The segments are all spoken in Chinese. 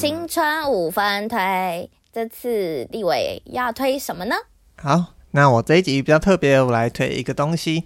新春五分推，这次立幃要推什么呢？好，那我这一集比较特别，我来推一个东西。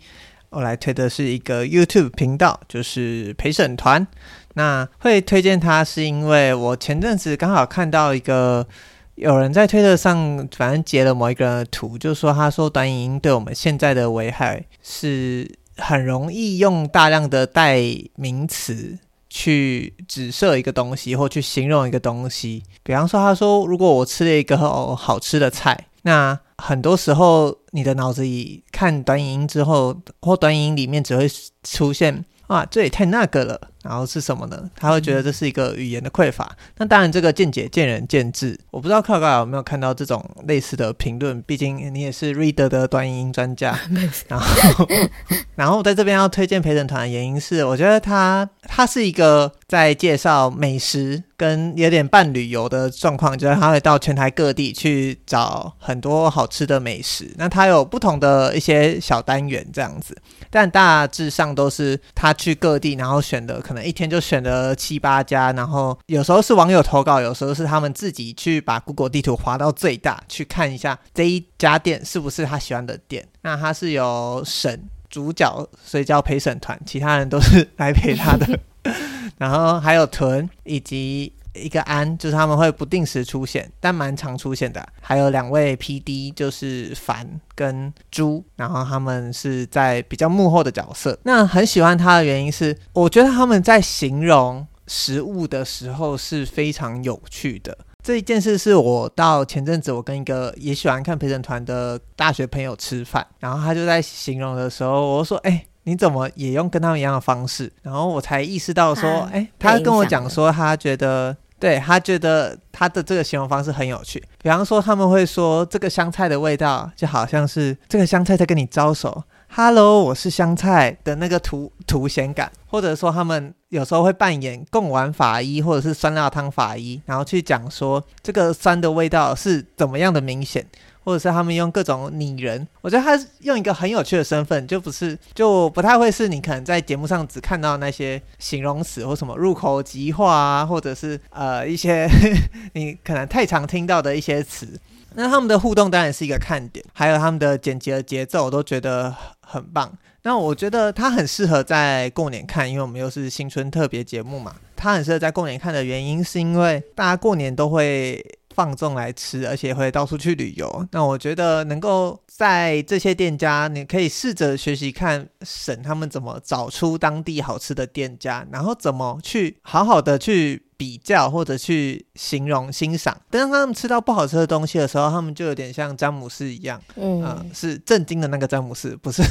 我来推的是一个 YouTube 频道，就是陪审团。那会推荐它，是因为我前阵子刚好看到一个有人在推特上，反正截了某一个人的图，就说他说短影音对我们现在的危害是很容易用大量的代名词去指涉一个东西，或去形容一个东西。比方说，他说如果我吃了一个 好吃的菜，那很多时候，你的脑子里看短影音之后，或短影音里面只会出现“啊，这也太那个了”。然后是什么呢？他会觉得这是一个语言的匮乏。那当然，这个见解见仁见智。我不知道克高有没有看到这种类似的评论。毕竟你也是 Reader 的短影音专家。然后，然后在这边要推荐陪审团的原因是，我觉得他他是一个在介绍美食跟有点半旅游的状况，就是他会到全台各地去找很多好吃的美食。那他有不同的一些小单元这样子，但大致上都是他去各地，然后选的。可能一天就选了七八家，然后有时候是网友投稿，有时候是他们自己去把 Google 地图划到最大，去看一下这一家店是不是他喜欢的店。那他是由审主角，所以叫陪审团，其他人都是来陪他的。然后还有屯以及。一个安就是他们会不定时出现，但蛮常出现的。还有两位 PD，就是凡跟猪，然后他们是在比较幕后的角色。那很喜欢他的原因是，我觉得他们在形容食物的时候是非常有趣的。这一件事是我到前阵子，我跟一个也喜欢看陪审团的大学朋友吃饭，然后他就在形容的时候，我就说：“哎，你怎么也用跟他们一样的方式？”然后我才意识到说：“哎，他跟我讲说他觉得。”对，他觉得他的这个形容方式很有趣，比方说他们会说这个香菜的味道就好像是这个香菜在跟你招手，Hello，我是香菜的那个图图显感，或者说他们有时候会扮演贡丸法医或者是酸辣汤法医，然后去讲说这个酸的味道是怎么样的明显。或者是他们用各种拟人，我觉得他用一个很有趣的身份，就不是就不太会是你可能在节目上只看到那些形容词或什么入口即化啊，或者是呃一些 你可能太常听到的一些词。那他们的互动当然是一个看点，还有他们的剪辑的节奏，我都觉得很棒。那我觉得他很适合在过年看，因为我们又是新春特别节目嘛，他很适合在过年看的原因是因为大家过年都会。放纵来吃，而且会到处去旅游。那我觉得能够在这些店家，你可以试着学习看审他们怎么找出当地好吃的店家，然后怎么去好好的去比较或者去形容欣赏。当他们吃到不好吃的东西的时候，他们就有点像詹姆斯一样，嗯、呃，是震惊的那个詹姆斯，不是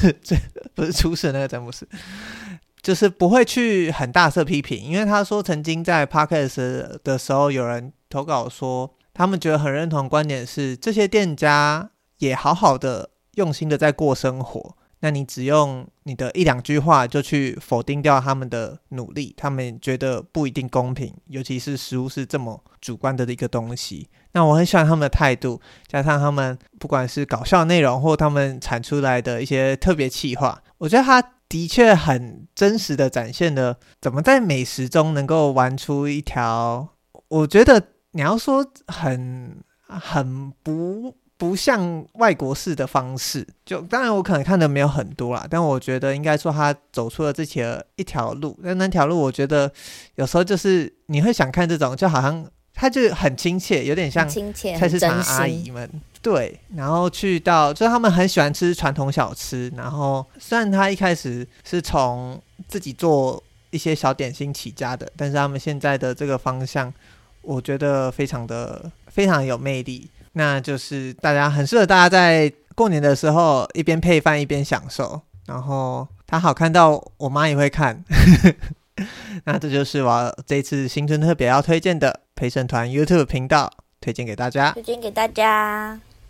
不是出事的那个詹姆斯，就是不会去很大声批评，因为他说曾经在 Podcast 的时候有人投稿说。他们觉得很认同的观点是，这些店家也好好的、用心的在过生活。那你只用你的一两句话就去否定掉他们的努力，他们觉得不一定公平。尤其是食物是这么主观的一个东西。那我很喜欢他们的态度，加上他们不管是搞笑内容或他们产出来的一些特别企划，我觉得他的确很真实的展现了怎么在美食中能够玩出一条，我觉得。你要说很很不不像外国式的方式，就当然我可能看的没有很多啦，但我觉得应该说他走出了自己的一条路，那那条路我觉得有时候就是你会想看这种，就好像他就很亲切，有点像菜市场阿姨们，对，然后去到就是他们很喜欢吃传统小吃，然后虽然他一开始是从自己做一些小点心起家的，但是他们现在的这个方向。我觉得非常的非常有魅力，那就是大家很适合大家在过年的时候一边配饭一边享受，然后它好看到我妈也会看，那这就是我这次新春特别要推荐的陪审团 YouTube 频道，推荐给大家，推荐给大家。